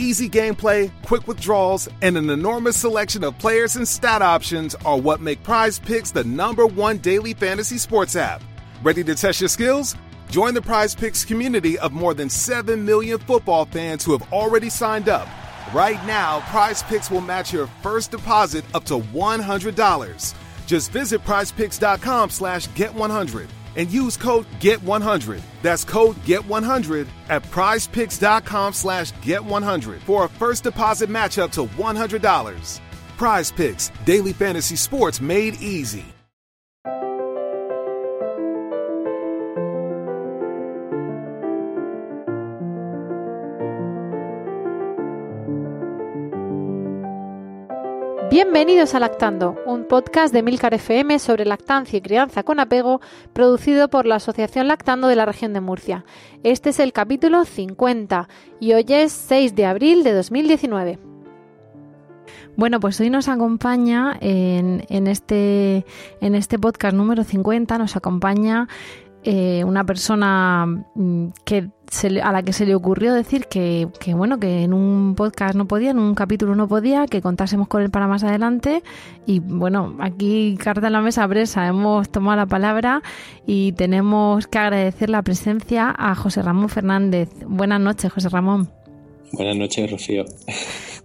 Easy gameplay, quick withdrawals, and an enormous selection of players and stat options are what make Prize Picks the number one daily fantasy sports app. Ready to test your skills? Join the Prize Picks community of more than 7 million football fans who have already signed up. Right now, Prize Picks will match your first deposit up to $100. Just visit prizepicks.com slash get100 and use code GET100. That's code GET100 at prizepicks.com slash GET100 for a first deposit match up to $100. Prize Picks, daily fantasy sports made easy. Bienvenidos a Lactando, un podcast de Milcar FM sobre lactancia y crianza con apego, producido por la Asociación Lactando de la región de Murcia. Este es el capítulo 50 y hoy es 6 de abril de 2019. Bueno, pues hoy nos acompaña en, este, en este podcast número 50, nos acompaña eh, una persona mm, que a la que se le ocurrió decir que, bueno que en un podcast no podía, en un capítulo no podía, que contásemos con él para más adelante y bueno aquí carta en la mesa presa hemos tomado la palabra y tenemos que agradecer la presencia a José Ramón Fernández. Buenas noches José Ramón. Buenas noches Rocío.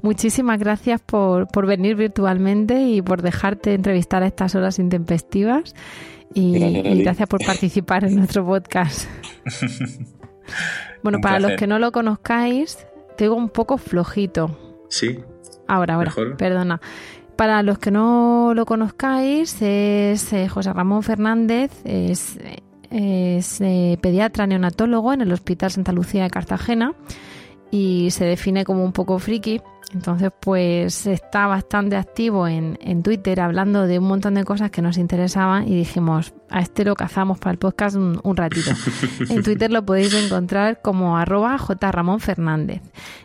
Muchísimas gracias por, por venir virtualmente y por dejarte entrevistar a estas horas intempestivas y, gracias por participar en nuestro podcast. bueno, para los que no lo conozcáis, tengo un poco flojito. Sí. Ahora, ahora, perdona. Para los que no lo conozcáis, es eh, José Ramón Fernández, es, es eh, pediatra neonatólogo en el Hospital Santa Lucía de Cartagena y se define como un poco friki entonces, pues está bastante activo en, Twitter hablando de un montón de cosas que nos interesaban y dijimos, a este lo cazamos para el podcast un, ratito. en Twitter lo podéis encontrar como arroba Fernández.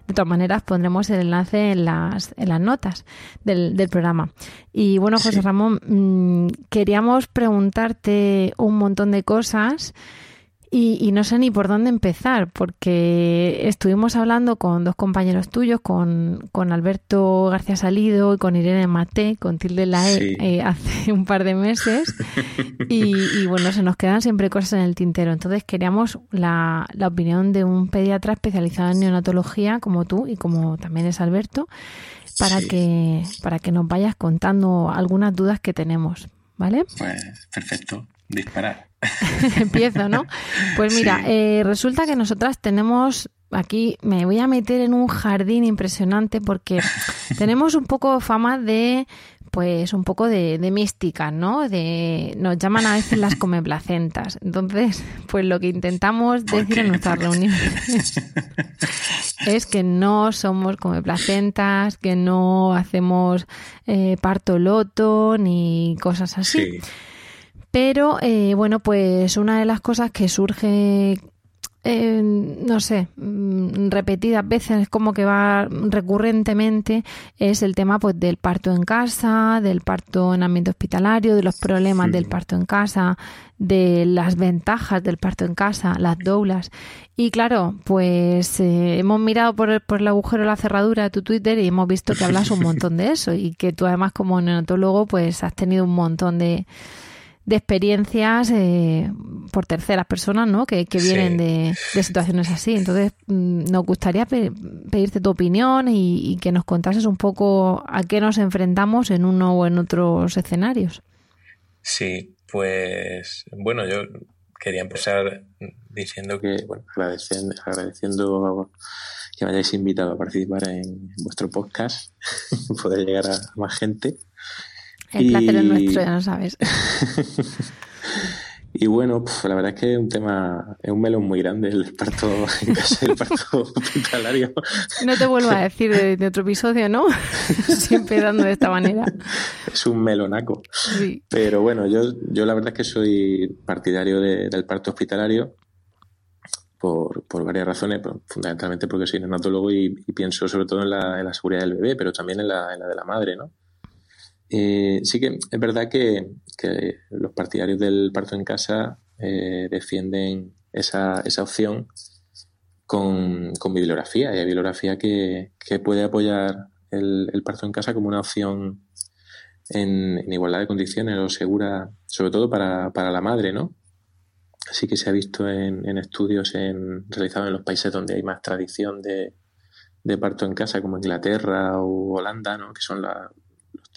De todas maneras, pondremos el enlace en las, en las notas del, programa. Y bueno, José Ramón, mm, queríamos preguntarte un montón de cosas. Y, no sé ni por dónde empezar, porque estuvimos hablando con dos compañeros tuyos, con, con Alberto García Salido y con Irene Mate, con Tilde Lae, eh, hace un par de meses. y, bueno, se nos quedan siempre cosas en el tintero. Entonces queríamos la, la opinión de un pediatra especializado en neonatología, como tú y como también es Alberto, para, que, para que nos vayas contando algunas dudas que tenemos. ¿Vale? Pues perfecto, disparar. Empiezo, ¿no? Pues mira, eh, resulta que nosotras tenemos aquí, me voy a meter en un jardín impresionante porque tenemos un poco fama de pues un poco de, mística, ¿no? De, nos llaman a veces las comeplacentas. Entonces, pues lo que intentamos decir en nuestras reuniones es que no somos comeplacentas, que no hacemos eh, parto loto ni cosas así. Pero eh, bueno, pues una de las cosas que surge, eh, no sé, mm, repetidas veces, como que va recurrentemente, es el tema pues del parto en casa, del parto en ambiente hospitalario, de los problemas del parto en casa, de las ventajas del parto en casa, las doulas. Y claro, pues eh, hemos mirado por el, por el agujero de la cerradura de tu Twitter y hemos visto que hablas un montón de eso y que tú además como neonatólogo pues has tenido un montón de de experiencias eh, por terceras personas, ¿no? Que, vienen de, situaciones así. Entonces, mm, nos gustaría pedirte tu opinión y, que nos contases un poco a qué nos enfrentamos en uno o en otros escenarios. Sí, pues bueno, yo quería empezar diciendo que, bueno, agradeciendo, agradeciendo que me hayáis invitado a participar en vuestro podcast, poder llegar a más gente el placer es nuestro, ya lo sabes. Y bueno, la verdad es que es un tema, es un melón muy grande el parto en casa, el parto hospitalario. No te vuelvo a decir de, otro episodio, ¿no? Siempre dando de esta manera. Es un melonaco. Pero bueno, yo, yo la verdad es que soy partidario del parto hospitalario por, por varias razones, fundamentalmente porque soy neonatólogo y, pienso sobre todo en la, en la, seguridad del bebé, pero también en la, en la de la madre, ¿no? Eh, sí que es verdad que, los partidarios del parto en casa eh, defienden esa, esa opción con, con, bibliografía. Y hay bibliografía que, puede apoyar el, parto en casa como una opción en, igualdad de condiciones o segura, sobre todo para, para la madre, ¿no? Así que se ha visto en, estudios en, realizados en los países donde hay más tradición de, de parto en casa, como Inglaterra o Holanda, ¿no? que son la,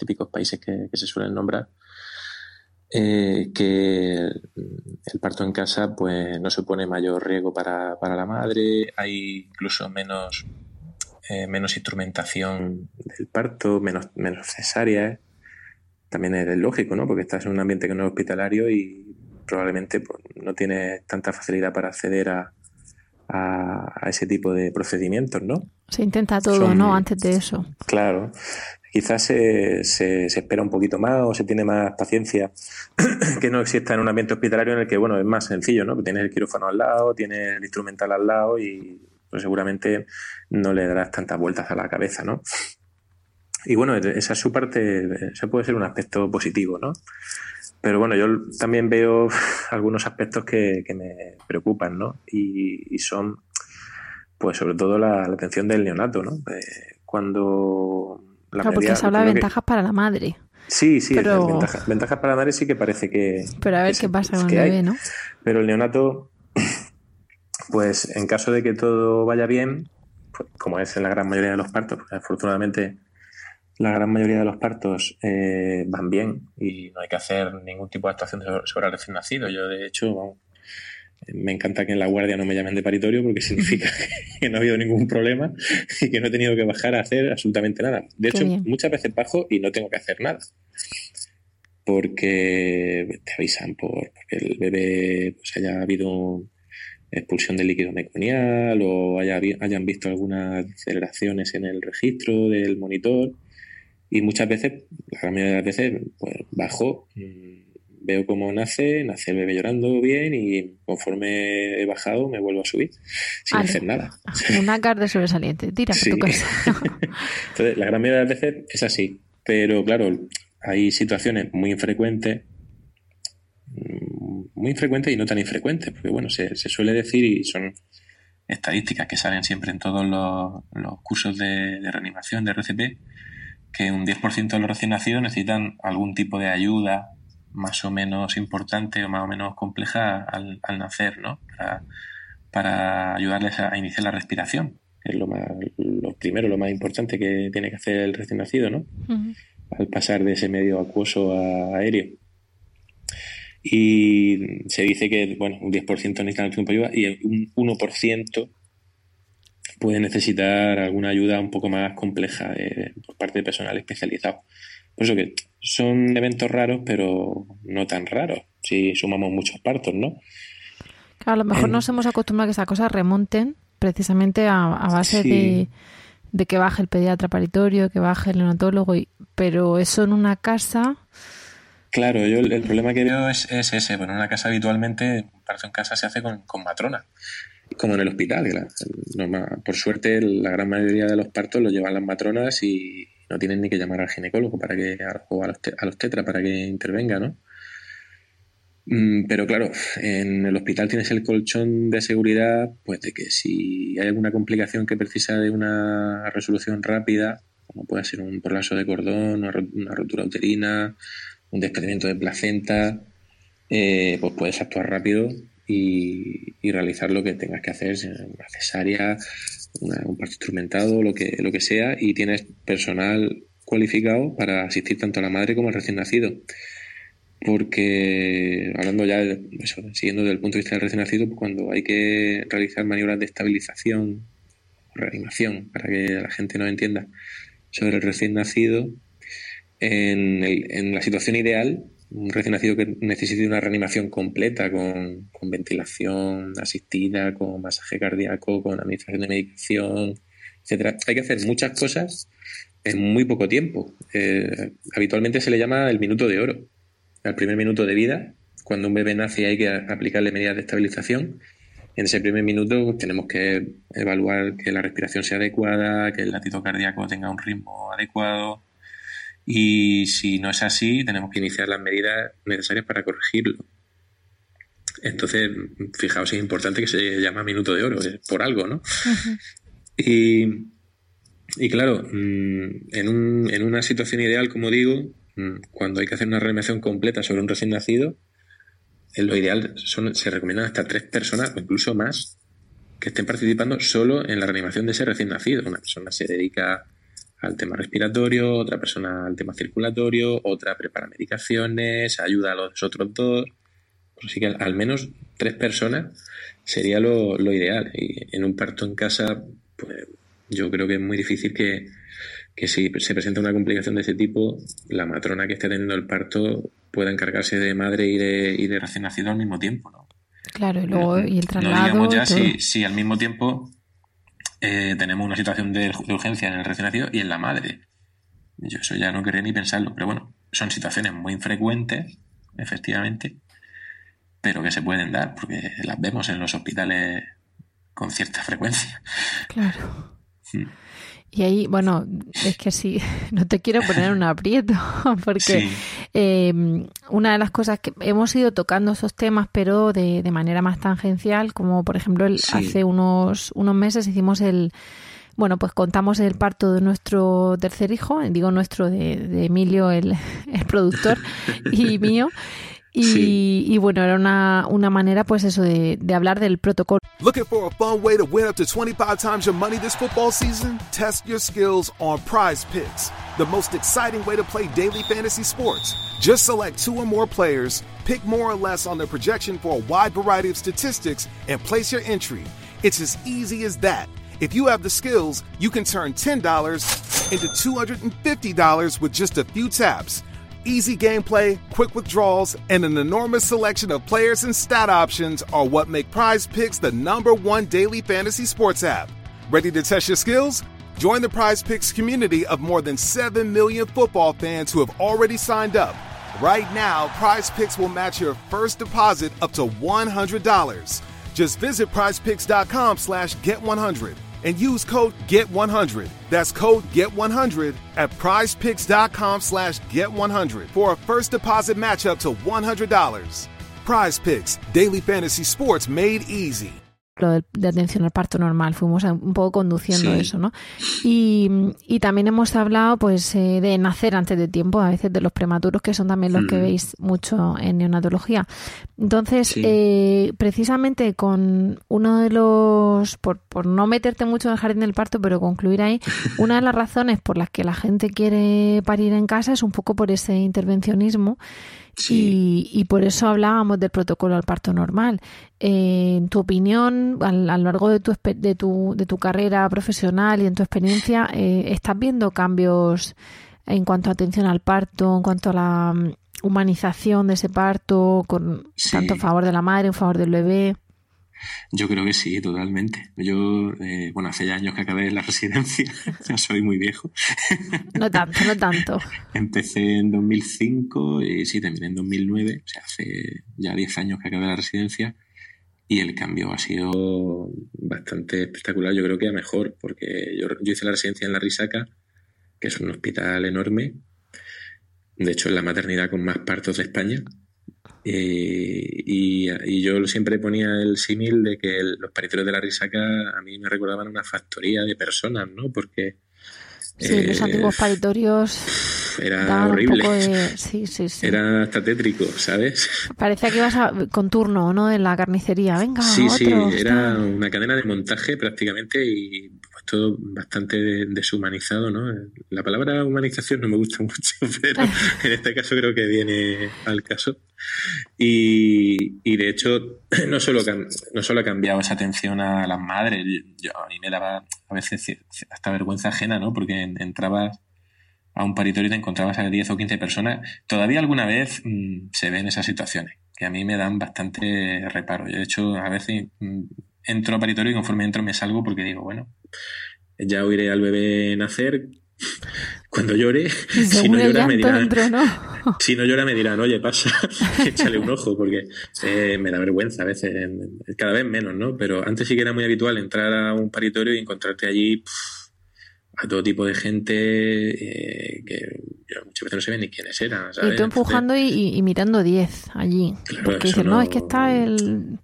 típicos países que, se suelen nombrar, eh, que el parto en casa pues no supone mayor riesgo para, la madre, hay incluso menos, eh, menos instrumentación del parto, menos, menos cesáreas. También es lógico, ¿no? Porque estás en un ambiente que no es hospitalario y probablemente pues, no tienes tanta facilidad para acceder a, a, ese tipo de procedimientos, ¿no? Se intenta todo, ¿no? Antes de eso. Claro quizás se, se, espera un poquito más o se tiene más paciencia que no exista en un ambiente hospitalario en el que, bueno, es más sencillo, ¿no? Tienes el quirófano al lado, tienes el instrumental al lado y pues, seguramente no le darás tantas vueltas a la cabeza, ¿no? Y bueno, esa es su parte, ese puede ser un aspecto positivo, ¿no? Pero bueno, yo también veo algunos aspectos que, me preocupan, ¿no? Y, son, pues sobre todo la, atención del neonato, ¿no? Eh, cuando claro, porque se habla de ventajas para la madre. Sí, sí, ventajas, para la madre sí que parece que... Pero a ver qué pasa con el bebé, ¿no? Pero el neonato, pues en caso de que todo vaya bien, pues, como es en la gran mayoría de los partos, porque afortunadamente la gran mayoría de los partos eh, van bien y no hay que hacer ningún tipo de actuación sobre el recién nacido. Yo, de hecho, vamos, me encanta que en la guardia no me llamen de paritorio porque significa que no ha habido ningún problema y que no he tenido que bajar a hacer absolutamente nada. De hecho, muchas veces bajo y no tengo que hacer nada. Porque te avisan por porque el bebé pues, haya habido expulsión de líquido meconial o haya, hayan visto algunas aceleraciones en el registro del monitor. Y muchas veces, la gran mayoría de las veces, pues bajo mm, veo cómo nace, nace el bebé llorando bien y conforme he bajado me vuelvo a subir sin hacer nada. Una carta sobresaliente, tira tu casa. Entonces, la gran mayoría de las veces es así, pero claro, hay situaciones muy infrecuentes, mm, muy infrecuentes y no tan infrecuentes, porque bueno, se, suele decir y son estadísticas que salen siempre en todos los, cursos de, de reanimación de RCP, que un 10% de los recién nacidos necesitan algún tipo de ayuda más o menos importante o más o menos compleja al, nacer, ¿no? Para, ayudarles a, iniciar la respiración, es lo, más, lo primero, lo más importante que tiene que hacer el recién nacido, ¿no? Al pasar de ese medio acuoso a aéreo. Y se dice que, bueno, un 10% necesitan algún tipo de ayuda y un 1% puede necesitar alguna ayuda un poco más compleja eh, por parte de personal especializado. Por eso que son eventos raros, pero no tan raros, si sumamos muchos partos, ¿no? Claro, a lo mejor nos hemos acostumbrado a que esas cosas remonten precisamente a, base de, que baje el pediatra paritorio, que baje el neonatólogo, y, pero eso en una casa... Claro, yo el, problema que veo es, ese. Bueno, en una casa habitualmente, un parto en casa se hace con, matrona, como en el hospital. por suerte, la gran mayoría de los partos los llevan las matronas y, no tienen ni que llamar al ginecólogo para que, o a los, a los tetra para que intervenga, ¿no? Mm, pero claro, en el hospital tienes el colchón de seguridad, pues de que si hay alguna complicación que precisa de una resolución rápida, como puede ser un prolazo de cordón, una rotura uterina, un desprendimiento de placenta, eh, pues puedes actuar rápido y, realizar lo que tengas que hacer, una cesárea, un parto instrumentado, lo que, lo que sea, y tienes personal cualificado para asistir tanto a la madre como al recién nacido. Porque, hablando ya, de, siguiendo desde el punto de vista del recién nacido, pues cuando hay que realizar maniobras de estabilización, reanimación, para que la gente no entienda, sobre el recién nacido, en, en la situación ideal, un recién nacido que necesite una reanimación completa con, ventilación asistida, con masaje cardíaco, con administración de medicación, etcétera. Hay que hacer muchas cosas en muy poco tiempo. Eh, habitualmente se le llama el minuto de oro. Al primer minuto de vida, cuando un bebé nace hay que aplicarle medidas de estabilización. En ese primer minuto tenemos que evaluar que la respiración sea adecuada, que el latido cardíaco tenga un ritmo adecuado, y si no es así, tenemos que iniciar las medidas necesarias para corregirlo. Entonces, fijaos, es importante que se llama minuto de oro, por algo, ¿no? y, y, claro, mm, en, un, en, una situación ideal, como digo, mm, cuando hay que hacer una reanimación completa sobre un recién nacido, en lo ideal son, se recomiendan hasta tres personas o incluso más que estén participando solo en la reanimación de ese recién nacido. Una persona se dedica al tema respiratorio, otra persona al tema circulatorio, otra prepara medicaciones, ayuda a los otros dos. Así que al, menos tres personas sería lo, ideal. Y en un parto en casa, pues yo creo que es muy difícil que, si se presenta una complicación de ese tipo, la matrona que esté teniendo el parto pueda encargarse de madre y de, y de recién nacido al mismo tiempo, ¿no? Claro, y luego y el traslado. No digamos ya si, si al mismo tiempo eh, tenemos una situación de, urgencia en el recién nacido y en la madre. Yo eso ya no quería ni pensarlo, pero bueno, son situaciones muy infrecuentes, efectivamente, pero que se pueden dar porque las vemos en los hospitales con cierta frecuencia. Claro. Hmm. Y ahí, bueno, es que sí, no te quiero poner un aprieto, porque em, una de las cosas que hemos ido tocando esos temas, pero de, de manera más tangencial, como por ejemplo el, hace unos, unos meses hicimos el, bueno, pues contamos el parto de nuestro tercer hijo, digo nuestro de, de Emilio, el, el productor, y mío. Y, sí. y, bueno, era una, una manera, pues eso, de, de hablar del protocolo. Looking for a fun way to win up to 25 times your money this football season? Test your skills on Prize Picks, the most exciting way to play daily fantasy sports. Just select two or more players, pick more or less on their projection for a wide variety of statistics, and place your entry. It's as easy as that. If you have the skills, you can turn $10 into $250 with just a few taps. Easy gameplay, quick withdrawals, and an enormous selection of players and stat options are what make Prize Picks the number one daily fantasy sports app. Ready to test your skills? Join the Prize Picks community of more than 7 million football fans who have already signed up. Right now, Prize Picks will match your first deposit up to $100. Just visit prizepicks.com slash get100 and use code GET100. That's code GET100 at prizepicks.com slash GET100 for a first deposit match up to $100. Prize Picks, daily fantasy sports made easy. De, de, atención al parto normal, fuimos un poco conduciendo sí. eso, ¿no? Y, y, también hemos hablado, pues, eh, de nacer antes de tiempo, a veces de los prematuros, que son también los mm. que veis mucho en neonatología. Entonces, sí. eh, precisamente con uno de los, por, por no meterte mucho en el jardín del parto, pero concluir ahí, una de las razones por las que la gente quiere parir en casa es un poco por ese intervencionismo. Sí. Y, y, por eso hablábamos del protocolo al parto normal. Eh, en tu opinión, a, a lo largo de tu, de, tu, de tu carrera profesional y en tu experiencia, eh, ¿estás viendo cambios en cuanto a atención al parto, en cuanto a la um, humanización de ese parto, con sí. tanto a favor de la madre, en favor del bebé? Yo creo que sí, totalmente. Yo, eh, bueno, hace ya años que acabé la residencia, ya soy muy viejo. No tanto, no tanto. Empecé en 2005 y sí, terminé en 2009, o sea, hace ya 10 años que acabé la residencia y el cambio ha sido bastante espectacular, yo creo que a mejor, porque yo, yo hice la residencia en La Risaca, que es un hospital enorme, de hecho es la maternidad con más partos de España, y, y, yo siempre ponía el símil de que el, los pariteros de la risaca a mí me recordaban una factoría de personas, ¿no? Porque... Sí, eh, los antiguos paritorios era horrible. De... Sí, sí, sí. Era hasta tétrico, ¿sabes? Parecía que ibas a... con turno, ¿no? En la carnicería. Venga, Sí, otro, sí, era una cadena de montaje prácticamente y pues todo bastante deshumanizado, ¿no? La palabra humanización no me gusta mucho, pero en este caso creo que viene al caso. Y, y de hecho, no solo, no solo ha cambiado esa atención a las madres, yo, a mí me daba a veces hasta vergüenza ajena, ¿no? Porque entrabas a un paritorio y te encontrabas a 10 o 15 personas, todavía alguna vez mm, se ven esas situaciones que a mí me dan bastante reparo. Yo, de hecho, a veces mm, entro a paritorio y conforme entro me salgo porque digo, bueno, ya oiré al bebé nacer. Cuando llore, si no llora, me dirán, si no llora me dirán, oye, pasa, échale un ojo, porque eh, me da vergüenza a veces, cada vez menos, ¿no? Pero antes sí que era muy habitual entrar a un paritorio y encontrarte allí a todo tipo de gente eh, que muchas veces no se ven ni quiénes eran. ¿sabes? Y tú empujando y, mirando 10 allí. porque dices, no, es que está el.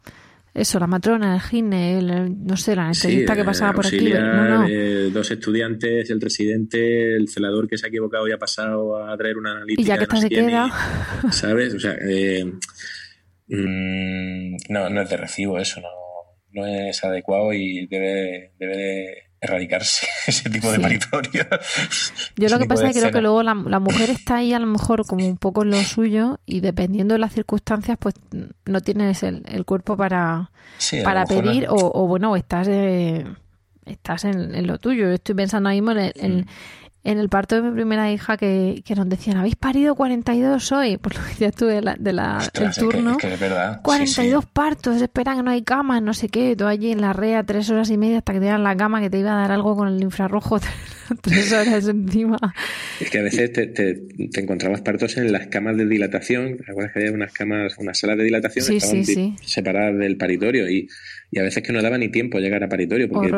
Eso, la matrona, el gine, el, no sé, la anestesista que pasaba por aquí. No, eh, dos estudiantes, el residente, el celador que se ha equivocado y ha pasado a traer una analítica. Y ya que está se queda. ¿Sabes? O sea, eh, mm, no, no es de recibo eso, no, no es adecuado y debe, debe erradicarse ese tipo de paritorio. Yo lo que pasa es que creo que luego la, mujer está ahí a lo mejor como un poco en lo suyo y dependiendo de las circunstancias pues no tienes el, el cuerpo para, para pedir o, bueno, estás, eh, estás en, lo tuyo. Estoy pensando ahí mismo en, en el parto de mi primera hija que, que nos decían, ¿habéis parido 42 hoy? Por lo que ya estuve de la, de la el turno. Es que, es verdad. 42 partos, esperan que no hay cama, no sé qué. Tú allí en la rea tres horas y media hasta que te dan la cama que te iba a dar algo con el infrarrojo tres horas encima. Es que a veces te, te, te, encontrabas partos en las camas de dilatación. ¿Te acuerdas que había unas camas, unas salas de dilatación que estaban separadas del paritorio? Y y a veces que no daba ni tiempo llegar a paritorio porque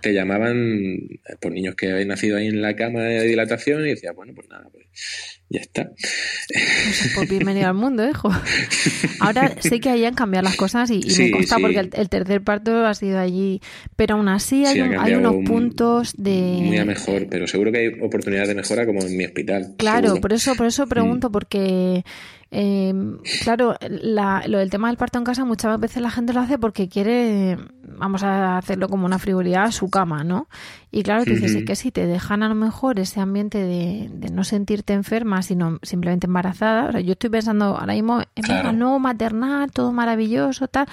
te, llamaban por niños que habían nacido ahí en la cama de dilatación y decía bueno, pues nada, pues ya está. Pues, pues bienvenido al mundo, hijo. Ahora sé que ahí han cambiado las cosas y, me consta porque el, tercer parto ha sido allí, pero aún así hay, hay unos puntos de... Muy a mejor, pero seguro que hay oportunidades de mejora como en mi hospital. Claro, por eso, por eso pregunto, mm. Eh, claro, lo del tema del parto en casa muchas veces la gente lo hace porque quiere, vamos a hacerlo como una frivolidad, a su cama, ¿no? Y claro, dices que si te dejan a lo mejor ese ambiente de, no sentirte enferma, sino simplemente embarazada, o sea, yo estoy pensando ahora mismo en el nuevo maternal, todo maravilloso, tal,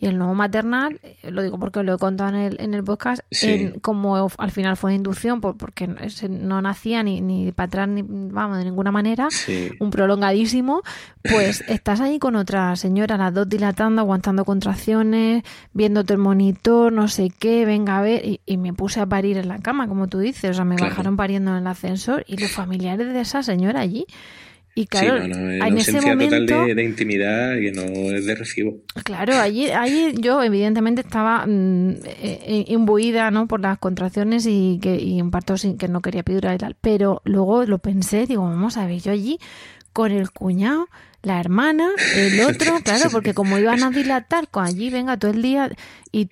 y el nuevo maternal, eh, lo digo porque lo he contado en el, en el podcast, como al final fue inducción, porque no nacía ni, ni para atrás, ni, vamos, de ninguna manera, un prolongadísimo, pues estás ahí con otra señora, las dos dilatando, aguantando contracciones, viéndote el monitor, no sé qué, venga a ver, y, me puse a parir en la cama, como tú dices, o sea, me bajaron pariendo en el ascensor y los familiares de esa señora allí. Y claro, sí, no, no, en ese momento, total de, intimidad que no es de recibo. Claro, allí, allí yo evidentemente estaba mm, eh, eh, imbuida ¿no? por las contracciones y que y un parto sin que no quería epidural y tal. Pero luego lo pensé, digo, vamos a ver, yo allí con el cuñado la hermana, el otro, claro, porque como iban a dilatar, con allí venga todo el día y,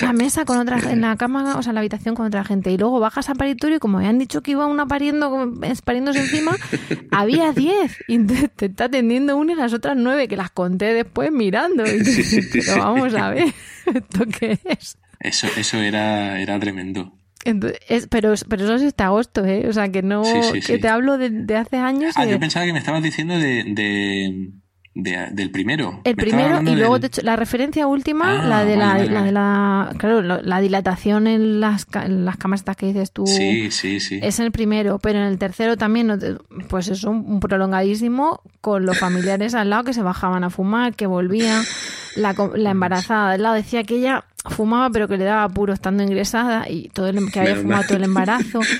la mesa con otra en la cama, o sea, en la habitación con otra gente, y luego bajas a paritorio y como han dicho que iba una pariendo, pariéndose encima, había diez, y te, está atendiendo una y las otras nueve, que las conté después mirando, y pero vamos a ver, ¿esto qué es? Eso, eso era, era tremendo pero, pero eso es este agosto, ¿eh? O sea, que no. que te hablo de, hace años. Ah, yo pensaba que me estabas diciendo de, de, del primero. El primero, y luego, de hecho, la referencia última, ah, la, de la, la, de la. Claro, la dilatación en las, en las camas que dices tú. Sí, sí, sí. Es el primero, pero en el tercero también, pues es un prolongadísimo con los familiares al lado que se bajaban a fumar, que volvían. La, la embarazada al lado decía que ella fumaba pero que le daba puro estando ingresada y todo el, que había fumado todo el embarazo.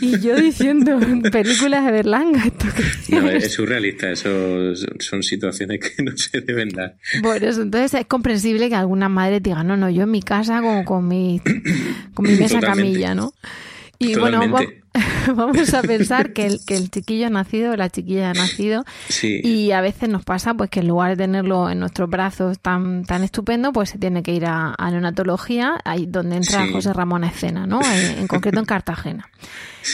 Y yo diciendo películas de Berlanga esto no, es surrealista eso son situaciones que no se deben dar. Por eso entonces es comprensible que alguna madre diga no no yo en mi casa como con mi con mi mesa camilla no y bueno vamos a pensar que el, que el chiquillo ha nacido, la chiquilla ha nacido, y a veces nos pasa pues que en lugar de tenerlo en nuestros brazos tan, tan estupendo, pues se tiene que ir a, neonatología, ahí donde entra José Ramón a escena, ¿no? En, concreto en Cartagena.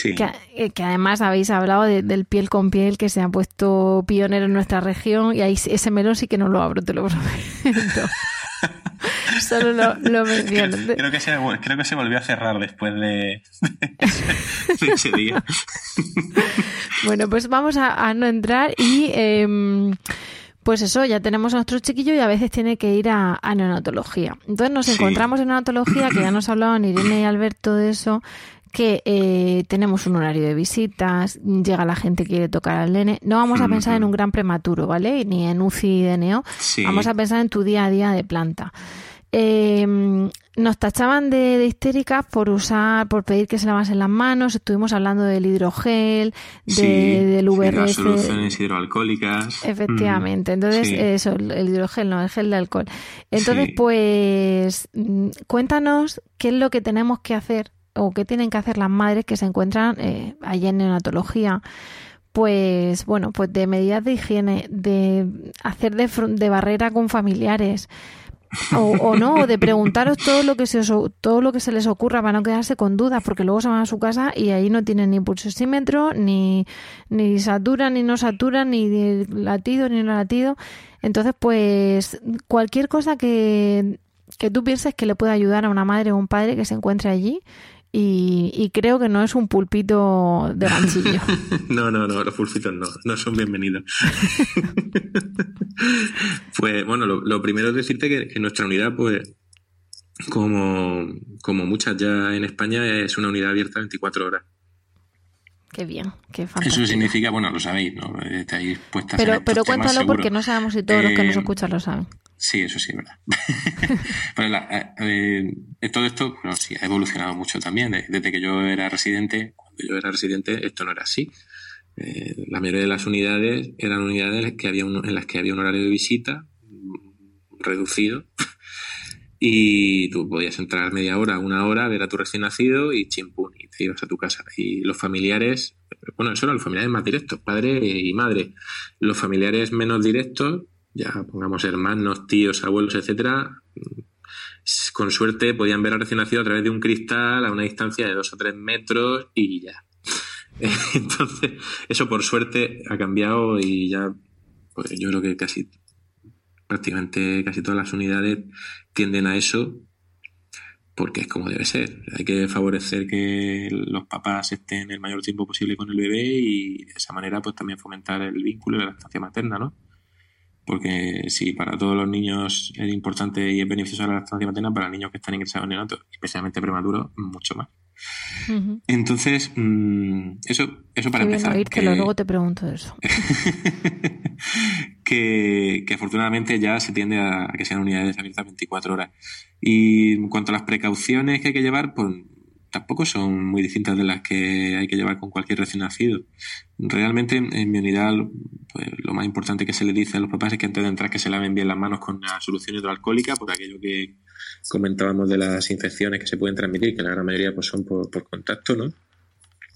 Que, eh, que, además habéis hablado del piel con piel que se ha puesto pionero en nuestra región y ahí ese melón sí que no lo abro, te lo prometo. Solo lo, lo menciono. Creo que, se, creo que se volvió a cerrar después de, ese día. Bueno, pues vamos a, no entrar y... Em, pues eso, ya tenemos a nuestro chiquillo y a veces tiene que ir a, neonatología. Entonces nos encontramos en neonatología, que ya nos hablaban Irene y Alberto de eso, que eh, tenemos un horario de visitas, llega la gente que quiere tocar al nene. No vamos a pensar en un gran prematuro, ¿vale? Ni en UCI de neo. Vamos a pensar en tu día a día de planta. Eh, nos tachaban de, histéricas por usar, por pedir que se lavasen las manos. Estuvimos hablando del hidrogel, de, del VRS. las soluciones hidroalcohólicas. Efectivamente. Entonces, eso, el hidrogel, no, el gel de alcohol. Entonces, pues, mm, cuéntanos qué es lo que tenemos que hacer o qué tienen que hacer las madres que se encuentran eh, allí en neonatología pues bueno, pues de medidas de higiene, de hacer de, de barrera con familiares, o, o, no, de preguntaros todo lo que se todo lo que se les ocurra para no quedarse con dudas, porque luego se van a su casa y ahí no tienen ni pulsosímetro, ni, ni saturan, ni no saturan, ni latido, ni no latido. Entonces, pues cualquier cosa que, que tú pienses que le pueda ayudar a una madre o un padre que se encuentre allí, y, creo que no es un pulpito de ganchillo. no, no, no, los pulpitos no, no son bienvenidos. pues bueno, lo, primero es decirte que, nuestra unidad, pues, como, como muchas ya en España, es una unidad abierta 24 horas. Qué bien, qué fantástico. Eso significa, bueno, lo sabéis, ¿no? Estáis puestas Pero, pero cuéntalo porque no sabemos si todos los que nos eh, escuchan lo saben. Sí, eso sí, verdad. Pero eh, eh, todo esto, bueno, sí, ha evolucionado mucho también. Desde que yo era residente, cuando yo era residente, esto no era así. Eh, la mayoría de las unidades eran unidades que había en las que había un horario de visita reducido y tú podías entrar media hora, una hora, ver a tu recién nacido y chimpún, y te ibas a tu casa. Y los familiares, bueno, eso eran los familiares más directos, padre y madre. Los familiares menos directos ya pongamos hermanos, tíos, abuelos, etcétera, con suerte podían ver al recién nacido a través de un cristal a una distancia de dos o tres metros y ya. Entonces, eso por suerte ha cambiado y ya, pues yo creo que casi, prácticamente casi todas las unidades tienden a eso porque es como debe ser. Hay que favorecer que los papás estén el mayor tiempo posible con el bebé y de esa manera pues también fomentar el vínculo y la lactancia materna, ¿no? porque si para todos los niños es importante y es beneficioso la lactancia materna, para niños que están ingresados en neonato, especialmente prematuros, mucho más. Entonces, mm, eso, eso para empezar. que... luego te pregunto eso. que, que, afortunadamente ya se tiende a, que sean unidades abiertas 24 horas. Y en cuanto a las precauciones que hay que llevar, pues tampoco son muy distintas de las que hay que llevar con cualquier recién nacido. Realmente en mi unidad pues, lo más importante que se le dice a los papás es que antes de entrar que se laven bien las manos con una solución hidroalcohólica por aquello que comentábamos de las infecciones que se pueden transmitir, que la gran mayoría pues, son por, por contacto, ¿no?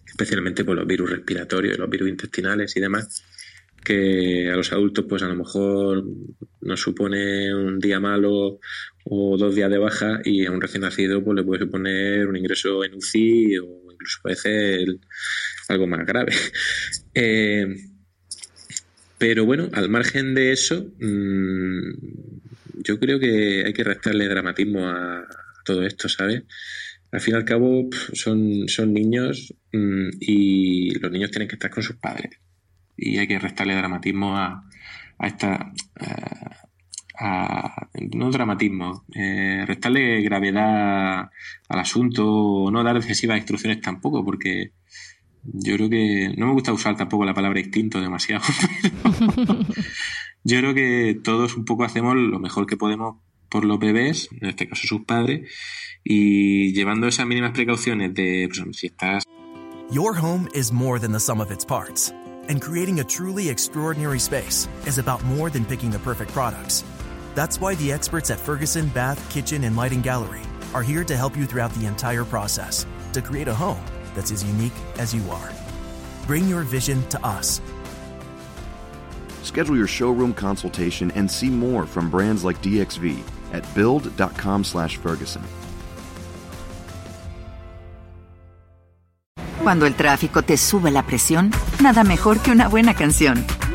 especialmente por los virus respiratorios, los virus intestinales y demás que a los adultos pues a lo mejor nos supone un día malo o dos días de baja y a un recién nacido pues le puede suponer un ingreso en UCI o incluso puede ser algo más grave. Eh, pero bueno, al margen de eso, mm, yo creo que hay que restarle dramatismo a, todo esto, ¿sabes? Al fin y al cabo son, son niños mm, y los niños tienen que estar con sus padres y hay que restarle dramatismo a, a esta... A, no dramatismo, eh, restarle gravedad al asunto, no dar excesivas instrucciones tampoco, porque yo creo que no me gusta usar tampoco la palabra instinto demasiado. yo creo que todos un poco hacemos lo mejor que podemos por los bebés, en este caso sus padres, y llevando esas mínimas precauciones de pues, si estás. Your home is more than the sum of its parts. And creating a truly extraordinary space is about more than picking the perfect products. That's why the experts at Ferguson Bath, Kitchen, and Lighting Gallery are here to help you throughout the entire process to create a home that's as unique as you are. Bring your vision to us. Schedule your showroom consultation and see more from brands like DXV at build.com/ferguson. Cuando el tráfico te sube la presión, nada mejor que una buena canción.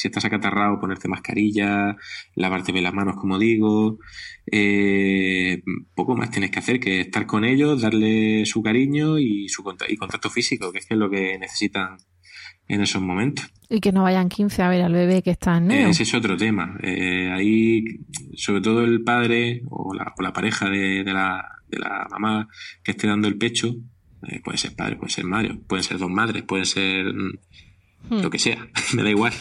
Si estás acatarrado, ponerte mascarilla, lavarte bien las manos, como digo. Eh, poco más tienes que hacer que estar con ellos, darle su cariño y su y contacto físico, que es, que es lo que necesitan en esos momentos. Y que no vayan 15 a ver al bebé que está en neo. Ese es otro tema. Eh, ahí, sobre todo el padre o la, o la pareja de, de, la, de la mamá que esté dando el pecho, eh, puede ser padre, puede ser madre, pueden ser dos madres, pueden ser mm, Hmm. lo que sea, me da igual.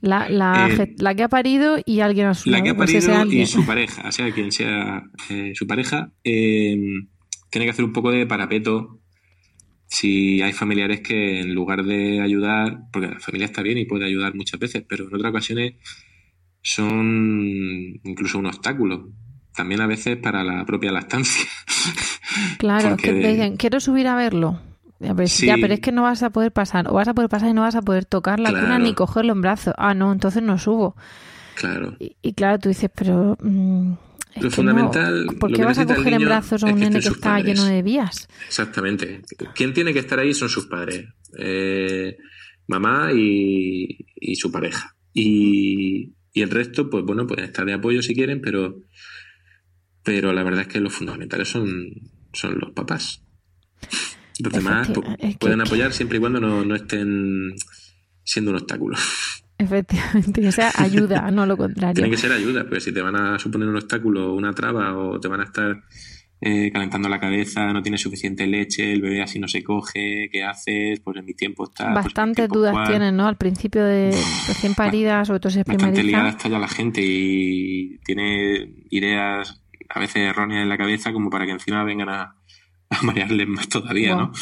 La, la, Eh, la que ha parido y alguien a su La que ha pues parido y su pareja, sea quien sea eh, su pareja, eh, tiene que hacer un poco de parapeto si hay familiares que en lugar de ayudar, porque la familia está bien y puede ayudar muchas veces, pero en otras ocasiones son incluso un obstáculo. También a veces para la propia lactancia. Claro, que te dicen, quiero subir a verlo. Ya, pero, Sí. ya, pero es que no vas a poder pasar. O vas a poder pasar y no vas a poder tocar la cuna ni cogerlo en brazos. Ah, no, entonces no subo. Claro. Y, y claro, tú dices, pero... mm, es Lo que fundamental, no, ¿Por qué vas a coger en brazos a un nene que está padres. lleno de vías? Exactamente. Quien tiene que estar ahí son sus padres. Eh, mamá y, y su pareja. Y, y el resto, pues bueno, pueden estar de apoyo si quieren, pero, pero la verdad es que los fundamentales son, son los papás. Los demás es que- pueden apoyar siempre y cuando no, no estén siendo un obstáculo. Efectivamente, que sea ayuda, no lo contrario. Tiene que ser ayuda, porque si te van a suponer un obstáculo, una traba, o te van a estar eh, calentando la cabeza, no tienes suficiente leche, el bebé así no se coge, ¿qué haces? Pues en mi tiempo está. pues Bastantes dudas cual. tienen, ¿no? Al principio de recién parida, sobre todo si es Bastante primeriza. está ya la gente y tiene ideas a veces erróneas en la cabeza como para que encima vengan a, a marearles más todavía. ¿no?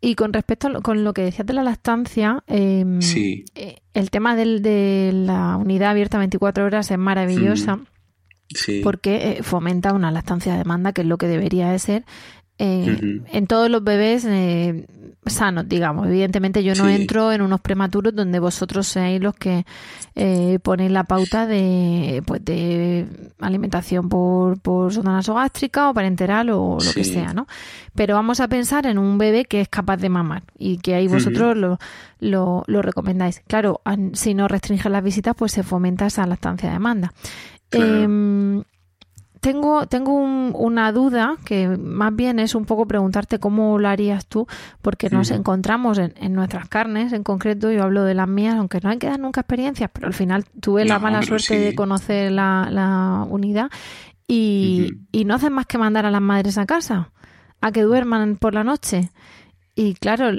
Y con respecto a lo, con lo que decías de la lactancia, eh, Sí. eh, el tema del, de la unidad abierta 24 horas es maravillosa Sí. porque eh, fomenta una lactancia de demanda, que es lo que debería de ser. Eh. En todos los bebés eh, sanos, digamos. Evidentemente yo no Sí. entro en unos prematuros donde vosotros seáis los que eh, ponéis la pauta de, pues, de alimentación por, por sonda nasogástrica o parenteral o lo que sea, ¿no? Pero vamos a pensar en un bebé que es capaz de mamar y que ahí vosotros lo, lo, lo recomendáis. Claro, si no restringen las visitas, pues se fomenta esa lactancia de demanda. Claro. Tengo tengo un- una duda que más bien es un poco preguntarte cómo lo harías tú, porque nos encontramos en, en nuestras carnes, en concreto yo hablo de las mías, aunque no hay que dar nunca experiencias, pero al final tuve la mala suerte de conocer la, la unidad y, y no hacen más que mandar a las madres a casa, a que duerman por la noche. Y claro,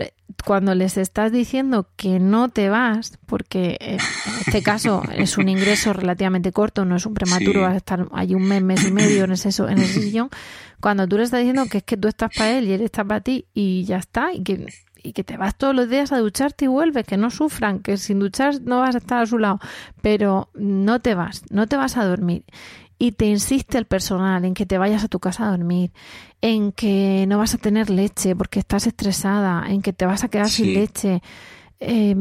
cuando les estás diciendo que no te vas, porque eh, en este caso es un ingreso relativamente corto, no es un prematuro, Sí. vas a estar ahí un mes, mes y medio en ese, en ese sillón, cuando tú le estás diciendo que es que tú estás para él y él está para ti y ya está, y que, y que te vas todos los días a ducharte y vuelves, que no sufran, que sin duchar no vas a estar a su lado, pero no te vas, no te vas a dormir. Y te insiste el personal en que te vayas a tu casa a dormir, en que no vas a tener leche porque estás estresada, en que te vas a quedar sin leche. Eh,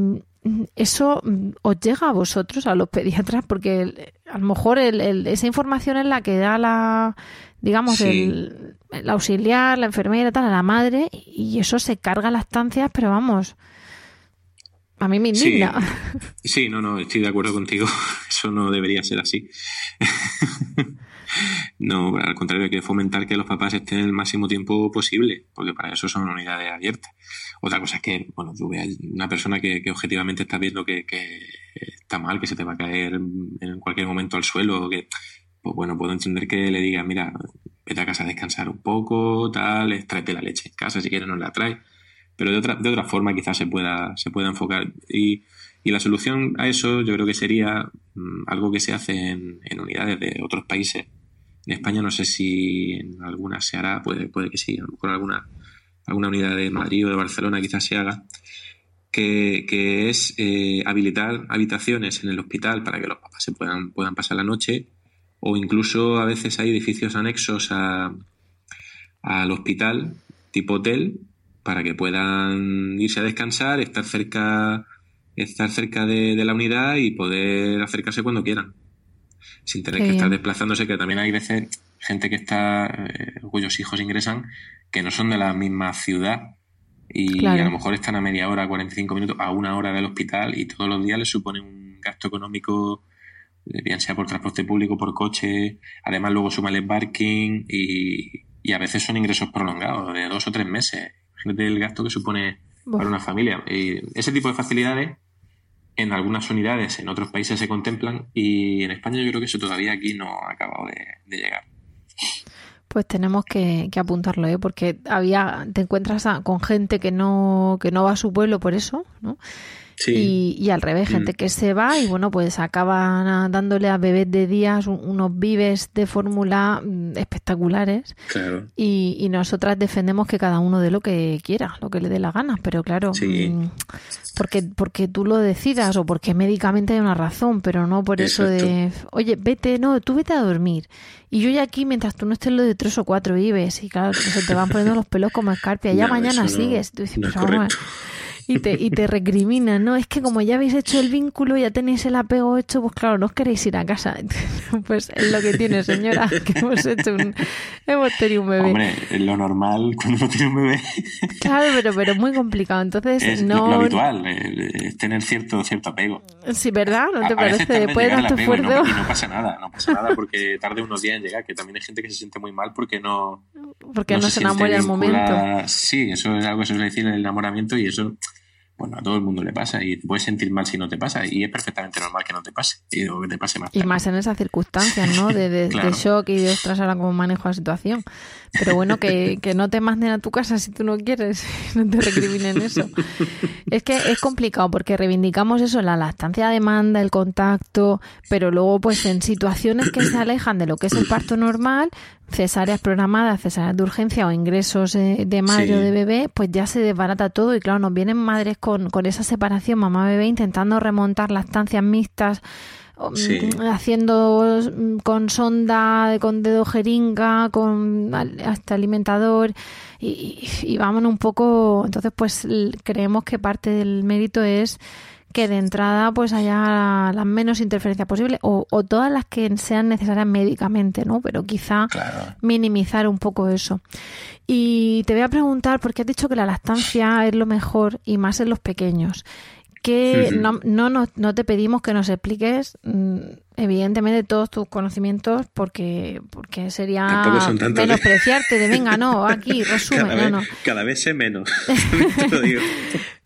eso mm, os llega a vosotros, a los pediatras, porque el- a lo mejor el- el- esa información es la que da la, digamos, Sí. el auxiliar, la enfermera, tal, a la madre, y eso se carga las estancias, pero vamos, a mí me indigna. Sí, no, no, estoy de acuerdo contigo. Eso no debería ser así. no, al contrario, hay que fomentar que los papás estén el máximo tiempo posible, porque para eso son unidades abiertas. Otra cosa es que, bueno, tú veas una persona que, que objetivamente está viendo que, que está mal, que se te va a caer en cualquier momento al suelo, que, pues bueno, puedo entender que le diga, mira, vete a casa a descansar un poco, tal, tráete la leche en casa, si quieres nos la traes pero de otra, de otra forma quizás se pueda, se pueda enfocar. Y, y la solución a eso yo creo que sería mm, algo que se hace en, en unidades de otros países. En España no sé si en algunas se hará, puede, puede que sí, a lo mejor alguna, alguna unidad de Madrid o de Barcelona quizás se haga, que, que es eh, habilitar habitaciones en el hospital para que los papás se puedan, puedan pasar la noche o incluso a veces hay edificios anexos a, al hospital tipo hotel para que puedan irse a descansar, estar cerca, estar cerca de, de la unidad y poder acercarse cuando quieran, sin tener Qué que estar desplazándose, que también hay veces gente que está, eh, cuyos hijos ingresan, que no son de la misma ciudad y a lo mejor están a media hora, 45 minutos, a una hora del hospital y todos los días les supone un gasto económico, eh, bien sea por transporte público, por coche, además luego suma el parking y, y a veces son ingresos prolongados de dos o tres meses. Imagínate el gasto que supone para una familia. Y ese tipo de facilidades en algunas unidades en otros países se contemplan y en España yo creo que eso todavía aquí no ha acabado de, llegar. Pues tenemos que, apuntarlo, ¿eh? porque había te encuentras con gente que no que no va a su pueblo por eso, ¿no? Y, al revés, mm. gente que se va y bueno, pues acaban dándole a bebés de días unos vives de fórmula mm, espectaculares. Claro. Y, y, nosotras defendemos que cada uno dé lo que quiera, lo que le dé la gana, pero claro, mm, porque, porque tú lo decidas o porque médicamente hay una razón, pero no por eso de, oye, vete, no, tú vete a dormir. Y yo ya aquí, mientras tú no estés lo de tres o cuatro vives, y claro, se te van poniendo los pelos como escarpia, ya mañana sigues. Tú dices, pues y te, y te recriminan, ¿no? Es que como ya habéis hecho el vínculo, ya tenéis el apego hecho, pues claro, no os queréis ir a casa. pues es lo que tiene, señora, que hemos hecho un... hemos tenido un bebé. Hombre, lo normal cuando uno tiene un bebé. claro, pero, pero muy complicado. Entonces, es no... Lo, habitual, es tener cierto, cierto apego. Sí, ¿verdad? ¿No te parece? Después de tanto esfuerzo... Y no, y no pasa nada, no pasa nada porque tarde unos días en llegar, que también hay gente que se siente muy mal porque no... Porque no, se, enamora al momento. Sí, eso es algo que se suele decir en el enamoramiento y eso bueno, a todo el mundo le pasa y te puedes sentir mal si no te pasa y es perfectamente normal que no te pase y que te pase más. Y más en esas circunstancias, ¿no? De, de, shock y de ostras, ahora cómo manejo la situación. Pero bueno, que, que, no te manden a tu casa si tú no quieres, no te recriminen eso. Es que es complicado porque reivindicamos eso, la lactancia demanda, el contacto, pero luego pues en situaciones que se alejan de lo que es el parto normal, cesáreas programadas, cesáreas de urgencia o ingresos eh, de madre o de bebé, pues ya se desbarata todo y claro, nos vienen madres con, con esa separación mamá-bebé intentando remontar las estancias mixtas, mm, haciendo mm, con sonda, con dedo jeringa, con hasta alimentador y, y, y vámonos un poco, entonces pues creemos que parte del mérito es que de entrada pues haya las menos interferencias posibles o, todas las que sean necesarias médicamente, ¿no? Pero quizá minimizar un poco eso. Y te voy a preguntar, porque has dicho que la lactancia es lo mejor y más en los pequeños que no, no, no, te pedimos que nos expliques mm, evidentemente todos tus conocimientos porque porque sería ¿eh? menospreciarte de venga no aquí resumen cada no, vez, cada vez sé menos te lo digo.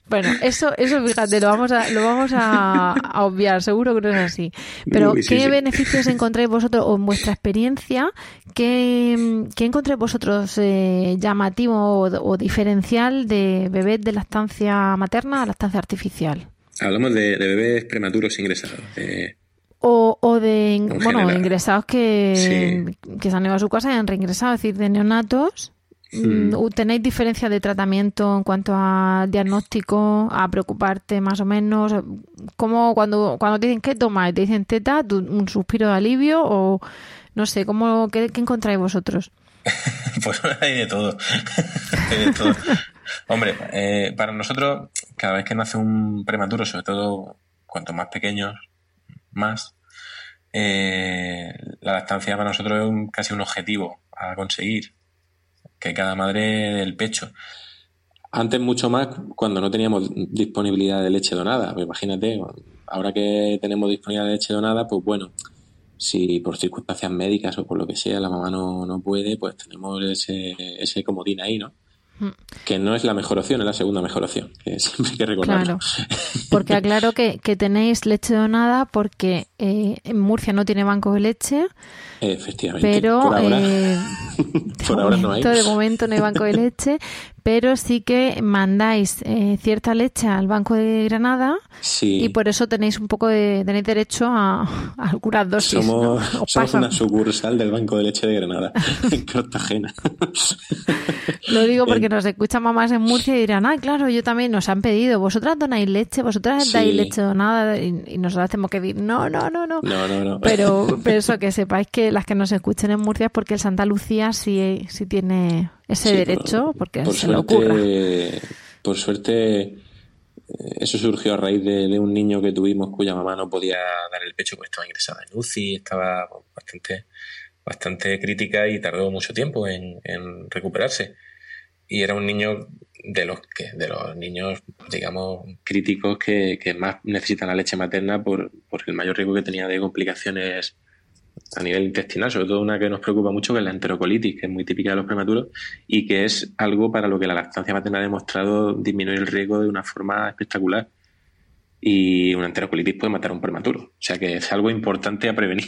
Bueno, eso, eso fíjate, lo vamos a, lo vamos a, obviar, seguro que no es así. Pero, ¿qué beneficios encontráis vosotros, o en vuestra experiencia, qué, qué encontráis vosotros eh, llamativo o, diferencial de bebés de lactancia materna a lactancia artificial? Hablamos de, bebés prematuros ingresados. O, o, de bueno ingresados que, que se han ido a su casa y han reingresado, es decir, de neonatos ¿Tenéis diferencia de tratamiento en cuanto a diagnóstico, a preocuparte más o menos? ¿Cómo cuando, cuando te dicen qué tomas, te dicen teta, un suspiro de alivio o no sé, ¿cómo, qué, encontráis vosotros? pues hay de todo. hay de todo. Hombre, eh, para nosotros, cada vez que nace un prematuro, sobre todo cuanto más pequeños, más, eh, la lactancia para nosotros es casi un objetivo a conseguir que cada madre del pecho. Antes mucho más cuando no teníamos disponibilidad de leche donada. Pues imagínate, ahora que tenemos disponibilidad de leche donada, pues bueno, si por circunstancias médicas o por lo que sea la mamá no, no puede, pues tenemos ese, ese comodín ahí, ¿no? Que no es la mejor opción, es la segunda mejor opción, que siempre hay que recordarlo. Claro, porque aclaro que, que tenéis leche donada porque eh, en Murcia no tiene banco de leche. Efectivamente. Pero por ahora, eh, no hay. De momento no hay banco de leche, pero sí que mandáis eh, cierta leche al Banco de Granada y por eso tenéis un poco de tenéis derecho a, algunas dosis. Somos, una sucursal del Banco de Leche de Granada, en Cartagena. Lo digo porque nos escuchan mamás en Murcia y dirán, ah, claro, yo también nos han pedido, vosotras donáis leche, vosotras dais leche donada y, y, nosotras tenemos que decir, no, no, no, no. No, no, no. Pero, pero eso, que sepáis que las que nos escuchen en Murcia es porque el Santa Lucía sí, sí tiene ese derecho, porque por se suerte, ocurra. Por suerte, eh, eso surgió a raíz de, un niño que tuvimos cuya mamá no podía dar el pecho porque estaba ingresada en UCI, estaba bastante, bastante crítica y tardó mucho tiempo en, recuperarse. y era un niño de los que de los niños digamos críticos que, más necesitan la leche materna por, por, el mayor riesgo que tenía de complicaciones a nivel intestinal, sobre todo una que nos preocupa mucho que es la enterocolitis, que es muy típica de los prematuros y que es algo para lo que la lactancia materna ha demostrado disminuir el riesgo de una forma espectacular y una enterocolitis puede matar a un prematuro. O sea que es algo importante a prevenir.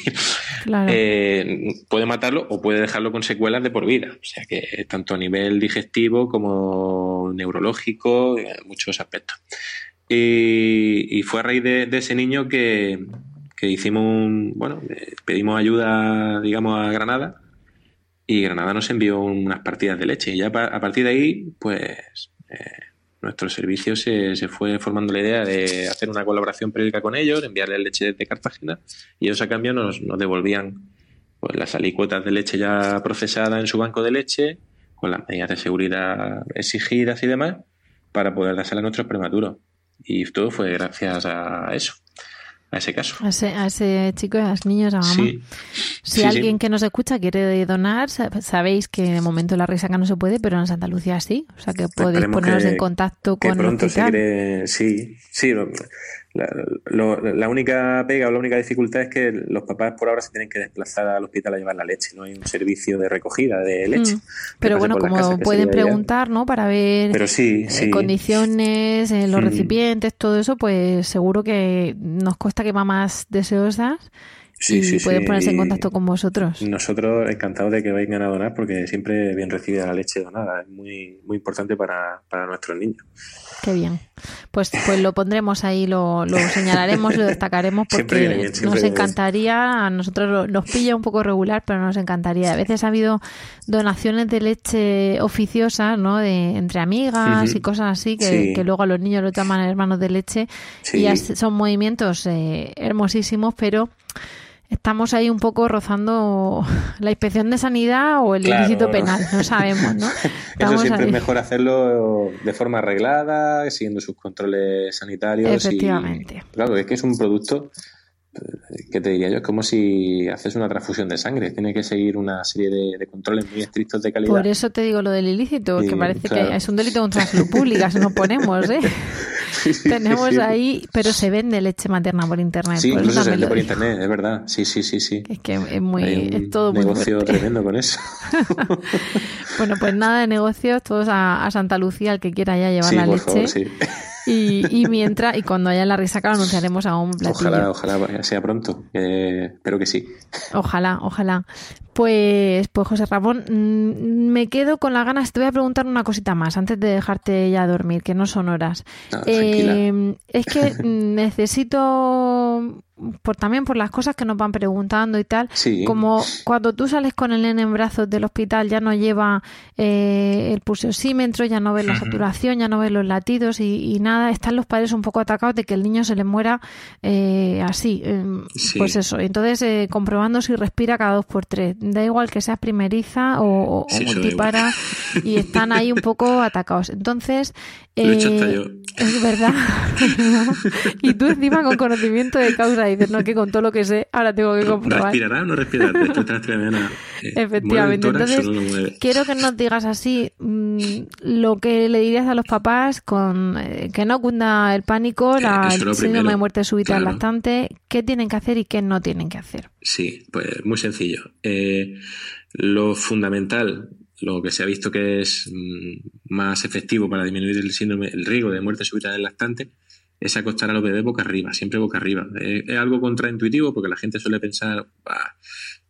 Eh, puede matarlo o puede dejarlo con secuelas de por vida. O sea que tanto a nivel digestivo como neurológico, muchos aspectos. Y, fue a raíz de, ese niño que, hicimos un, bueno, eh, pedimos ayuda, digamos, a Granada y Granada nos envió unas partidas de leche. Y ya a partir de ahí, pues... Eh, nuestro servicio se, se, fue formando la idea de hacer una colaboración periódica con ellos, enviarles leche de Cartagena y ellos a cambio nos, nos devolvían pues, las alicuotas de leche ya procesada en su banco de leche, con las medidas de seguridad exigidas y demás, para poder dársela a nuestros prematuros. Y todo fue gracias a eso a ese caso. A ese, chico y a los niños, a mamá. Si alguien que nos escucha quiere donar, sabéis que de momento la resaca no se puede, pero en Santa Lucía sí. O sea que podéis poneros en contacto con pronto el sí, sí. La, única pega o la única dificultad es que los papás por ahora se tienen que desplazar al hospital a llevar la leche. No hay un servicio de recogida de leche. Mm. Pero bueno, como pueden preguntar, ¿no? Para ver Pero sí, eh, condiciones, eh, los mm. recipientes, todo eso, pues seguro que nos cuesta que mamás deseosas Sí, y pueden ponerse en contacto con vosotros. Nosotros encantados de que vengan a donar porque siempre bien recibida la leche donada. Es muy, muy importante para, para nuestros niños. Qué bien. Pues, pues lo pondremos ahí, lo, lo señalaremos, lo destacaremos porque nos encantaría, a nosotros nos pilla un poco regular, pero nos encantaría. A veces ha habido donaciones de leche oficiosas, ¿no? De, entre amigas y cosas así, que, que, luego a los niños lo llaman hermanos de leche. Y son movimientos eh, hermosísimos, pero estamos ahí un poco rozando la inspección de sanidad o el ilícito penal, no sabemos, ¿no? Eso siempre es mejor hacerlo de forma arreglada, siguiendo sus controles sanitarios. Efectivamente. claro, es que es un producto ¿qué te diría yo? Es como si haces una transfusión de sangre. Tiene que seguir una serie de, controles muy estrictos de calidad. Por eso te digo lo del ilícito, que parece que es un delito contra la salud pública si nos ponemos, ¿eh? Tenemos ahí, pero se vende leche materna por internet. Sí, incluso se vende por internet, es verdad. Sí, sí, sí, sí. Es que es muy, es todo muy negocio tremendo con eso. bueno, pues nada de negocios, todos a, Santa Lucía, el que quiera ya llevar la leche. sí. Y, mientras, y cuando haya la risaca lo anunciaremos a un platillo. Ojalá, ojalá sea pronto. espero que sí. Ojalá, ojalá. Pues, pues José Ramón, mm, me quedo con las ganas. Te voy a preguntar una cosita más antes de dejarte ya dormir, que no son horas. eh, es que necesito por también por las cosas que nos van preguntando y tal, como cuando tú sales con el nene en brazos del hospital ya no lleva eh, el pulsosímetro, ya no ves la saturación, ya no ves los latidos y, nada, están los padres un poco atacados de que el niño se le muera eh, así, em, pues eso, entonces eh, comprobando si respira cada dos por tres, da igual que seas primeriza o, multipara y están ahí un poco atacados. Entonces, es verdad, y tú encima con conocimiento de causa dices, no, que con todo lo que sé, ahora tengo que comprobar. ¿Respirará o no respirará? Eh, Efectivamente. Entonces, quiero que nos digas así mm, lo que le dirías a los papás con eh, que no cunda el pánico, la síndrome de muerte súbita claro. lactante, qué tienen que hacer y qué no tienen que hacer. Sí, pues muy sencillo. Eh, lo fundamental lo que se ha visto que es mm, más efectivo para disminuir el síndrome, el riesgo de muerte súbita del lactante, es acostar a los bebés boca arriba, siempre boca arriba. Es, algo contraintuitivo porque la gente suele pensar,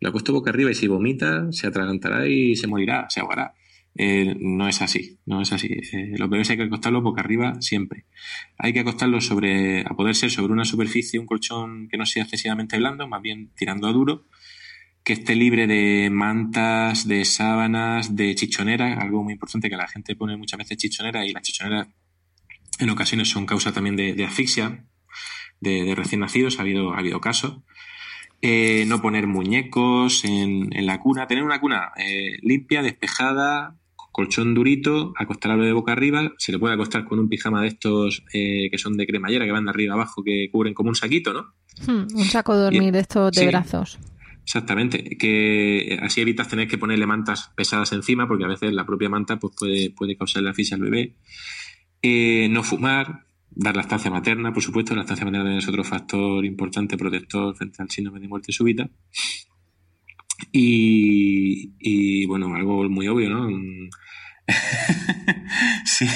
lo acuesto boca arriba y si vomita, se atragantará y se morirá, se ahogará. Eh, no es así, no es así. Eh, los bebés hay que acostarlos boca arriba siempre. Hay que acostarlos sobre, a poder ser sobre una superficie, un colchón que no sea excesivamente blando, más bien tirando a duro, que esté libre de mantas, de sábanas, de chichoneras, algo muy importante que la gente pone muchas veces chichonera y las chichoneras en ocasiones son causa también de, asfixia de, recién nacidos, ha habido, ha habido casos. Eh, no poner muñecos en, la cuna, tener una cuna eh, limpia, despejada, colchón durito, acostarlo de boca arriba, se le puede acostar con un pijama de estos eh, que son de cremallera, que van de arriba abajo, que cubren como un saquito, ¿no? Hmm, un saco de dormir de estos de brazos. Exactamente, que así evitas tener que ponerle mantas pesadas encima, porque a veces la propia manta pues, puede, puede causarle asfixia al bebé. Eh, no fumar, dar la estancia materna, por supuesto, la estancia materna es otro factor importante protector frente al síndrome de muerte súbita. Y, bueno, algo muy obvio, ¿no? si,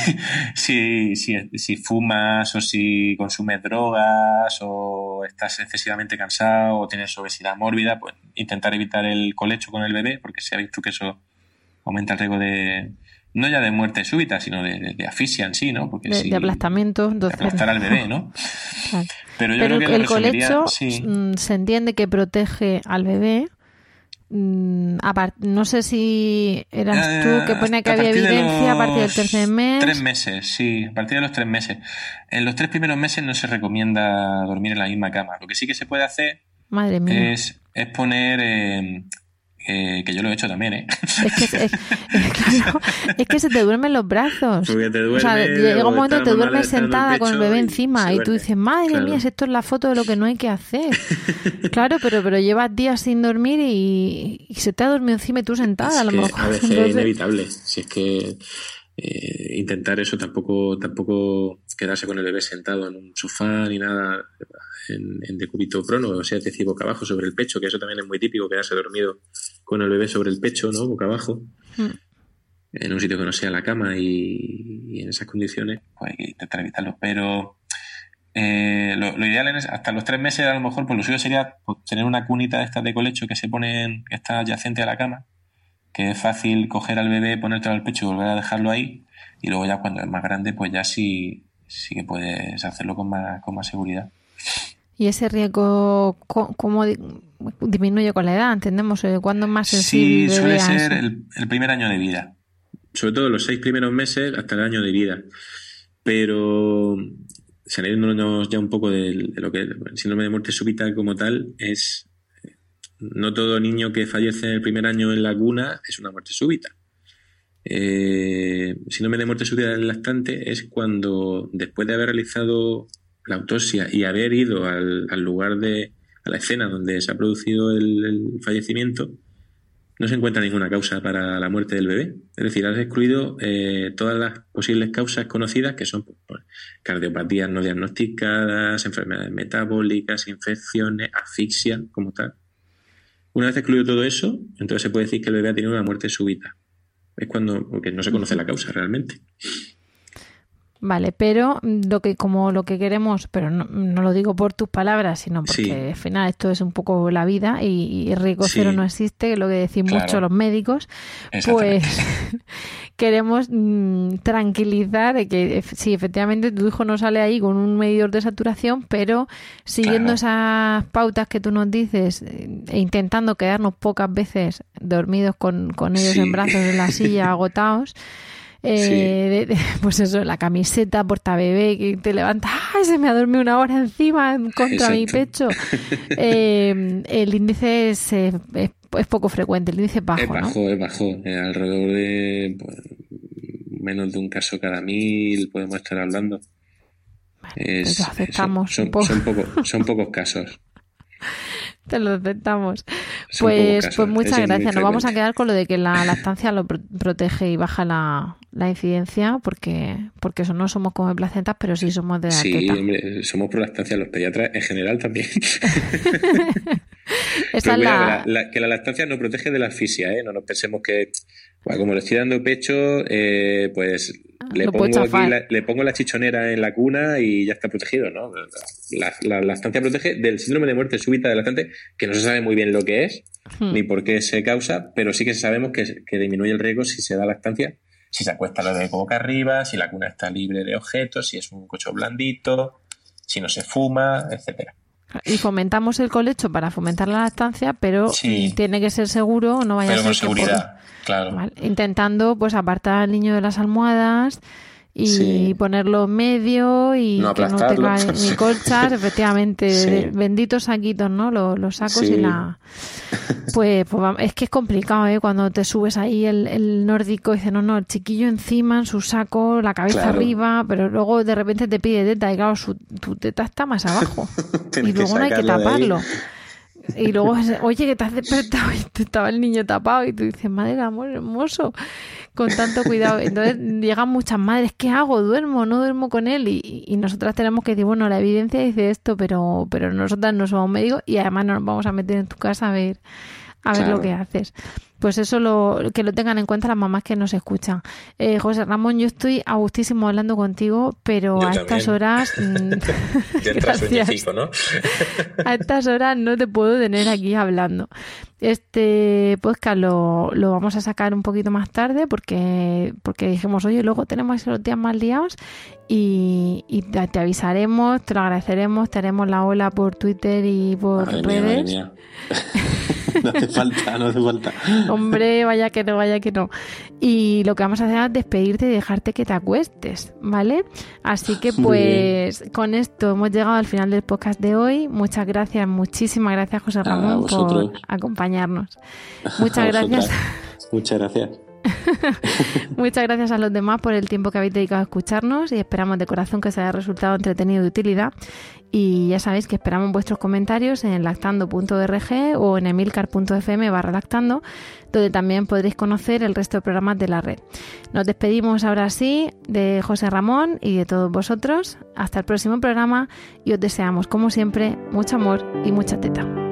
si, si, si, fumas o si consumes drogas o estás excesivamente cansado o tienes obesidad mórbida, pues intentar evitar el colecho con el bebé, porque se ha visto que eso aumenta el riesgo de, no ya de muerte súbita, sino de, de, asfixia en sí, ¿no? Porque de, aplastamiento. Entonces... De aplastar al bebé, ¿no? Pero, yo creo que el colecho mm, se entiende que protege al bebé Mm, no sé si eras tú que pone que había evidencia a partir del tercer mes. Tres meses, sí, a partir de los tres meses. En los tres primeros meses no se recomienda dormir en la misma cama. Lo que sí que se puede hacer Es, es poner eh, eh, que yo lo he hecho también, ¿eh? Es que, es, que se te duermen los brazos. o sea, llega un momento que te duermes sentada con el bebé encima y tú dices, madre mía, esto es la foto de lo que no hay que hacer. claro, pero, pero llevas días sin dormir y, se te ha dormido encima y tú sentada, a lo mejor. A veces es inevitable. Si es que eh, intentar eso tampoco, tampoco quedarse con el bebé sentado en un sofá ni nada en, en decúbito prono, o sea, decir boca abajo sobre el pecho, que eso también es muy típico, quedarse dormido con el bebé sobre el pecho, ¿no? Boca abajo. Mm. En un sitio que no sea la cama y, en esas condiciones, pues hay que intentar evitarlo. Pero eh, lo, ideal es hasta los tres meses, a lo mejor, pues lo suyo sería pues, tener una cunita de estas de colecho que se pone, que está adyacente a la cama, que es fácil coger al bebé, ponértelo al pecho y volver a dejarlo ahí. Y luego ya cuando es más grande, pues ya sí, sí que puedes hacerlo con más, con más seguridad. ¿Y ese riesgo cómo disminuye con la edad? ¿Entendemos? Eh, ¿Cuándo más sensible? Sí, suele ser el, primer año de vida. Sobre todo los seis primeros meses hasta el año de vida. Pero saliéndonos ya un poco de, lo que el síndrome de muerte súbita como tal es no todo niño que fallece en el primer año en la cuna es una muerte súbita. Eh, síndrome de muerte súbita del lactante es cuando después de haber realizado la autopsia y haber ido al, lugar de, a la escena donde se ha producido el, fallecimiento, no se encuentra ninguna causa para la muerte del bebé. Es decir, has excluido eh, todas las posibles causas conocidas, que son cardiopatías no diagnosticadas, enfermedades metabólicas, infecciones, asfixia, como tal. Una vez excluido todo eso, entonces se puede decir que el bebé ha tenido una muerte súbita. Es cuando, porque no se conoce la causa realmente. Vale, pero lo que como lo que queremos, pero no, lo digo por tus palabras, sino porque al final esto es un poco la vida y, rico cero no existe, lo que decimos mucho los médicos, pues queremos mm, tranquilizar de que sí, efectivamente tu hijo no sale ahí con un medidor de saturación, pero siguiendo esas pautas que tú nos dices e intentando quedarnos pocas veces dormidos con, con ellos en brazos en la silla agotados, eh, pues eso, la camiseta porta bebé que te levantas, ¡ay! Se me ha dormido una hora encima contra mi pecho. Eh, el índice es, es, poco frecuente, el índice es bajo. Es bajo, es bajo. Alrededor de pues, menos de un caso cada mil podemos estar hablando. Pues aceptamos son, son pocos casos. Te lo aceptamos. Pues, pues muchas gracias. Nos vamos a quedar con lo de que la lactancia lo protege y baja la, incidencia, porque, porque eso no somos como placentas, pero sí somos de la Sí, hombre, somos pro lactancia, los pediatras en general también. Esa la... que la lactancia no protege de la asfixia, ¿eh? No nos pensemos que, como le estoy dando pecho, eh, pues le pongo, la, le pongo la chichonera en la cuna y ya está protegido, ¿no? La, la, lactancia protege del síndrome de muerte súbita del lactante, que no se sabe muy bien lo que es, hmm. ni por qué se causa, pero sí que sabemos que, que, disminuye el riesgo si se da lactancia, si se acuesta la de boca arriba, si la cuna está libre de objetos, si es un cocho blandito, si no se fuma, etcétera. Y fomentamos el colecho para fomentar la lactancia, pero tiene que ser seguro, no vaya a ser con seguridad. Claro. Intentando pues apartar al niño de las almohadas y ponerlo medio y que no tenga ni colchas, efectivamente, benditos saquitos, ¿no? Los, sacos y la... Pues, pues, es que es complicado, ¿eh? Cuando te subes ahí el, nórdico y dice, no, no, el chiquillo encima en su saco, la cabeza arriba, pero luego de repente te pide teta y claro, su, tu teta está más abajo. Y luego no hay que taparlo. Y luego, oye, que te has despertado y estaba el niño tapado y tú dices, madre amor hermoso, con tanto cuidado. Entonces llegan muchas madres, ¿qué hago? ¿Duermo? ¿No duermo con él? Y, y nosotras tenemos que decir, bueno, la evidencia dice esto, pero, pero nosotras no somos médicos y además no nos vamos a meter en tu casa a ver a ver lo que haces. Pues eso lo, que lo tengan en cuenta las mamás que nos escuchan. Eh, José Ramón, yo estoy a gustísimo hablando contigo, pero a estas horas. Mm, ¿no? a estas horas no te puedo tener aquí hablando. Este podcast lo, lo, vamos a sacar un poquito más tarde porque, porque dijimos, oye, luego tenemos los días más liados y, y te, avisaremos, te lo agradeceremos, te haremos la ola por Twitter y por redes. no hace falta, no hace falta. Hombre, vaya que no, vaya que no. Y lo que vamos a hacer es despedirte y dejarte que te acuestes, ¿vale? Así que pues con esto hemos llegado al final del podcast de hoy. Muchas gracias, muchísimas gracias José Ramón por acompañarnos. Muchas gracias. Muchas gracias. Muchas gracias a los demás por el tiempo que habéis dedicado a escucharnos y esperamos de corazón que os haya resultado entretenido y utilidad. Y ya sabéis que esperamos vuestros comentarios en lactando.org o en emilcar.fm barra donde también podréis conocer el resto de programas de la red. Nos despedimos ahora sí de José Ramón y de todos vosotros. Hasta el próximo programa y os deseamos, como siempre, mucho amor y mucha teta.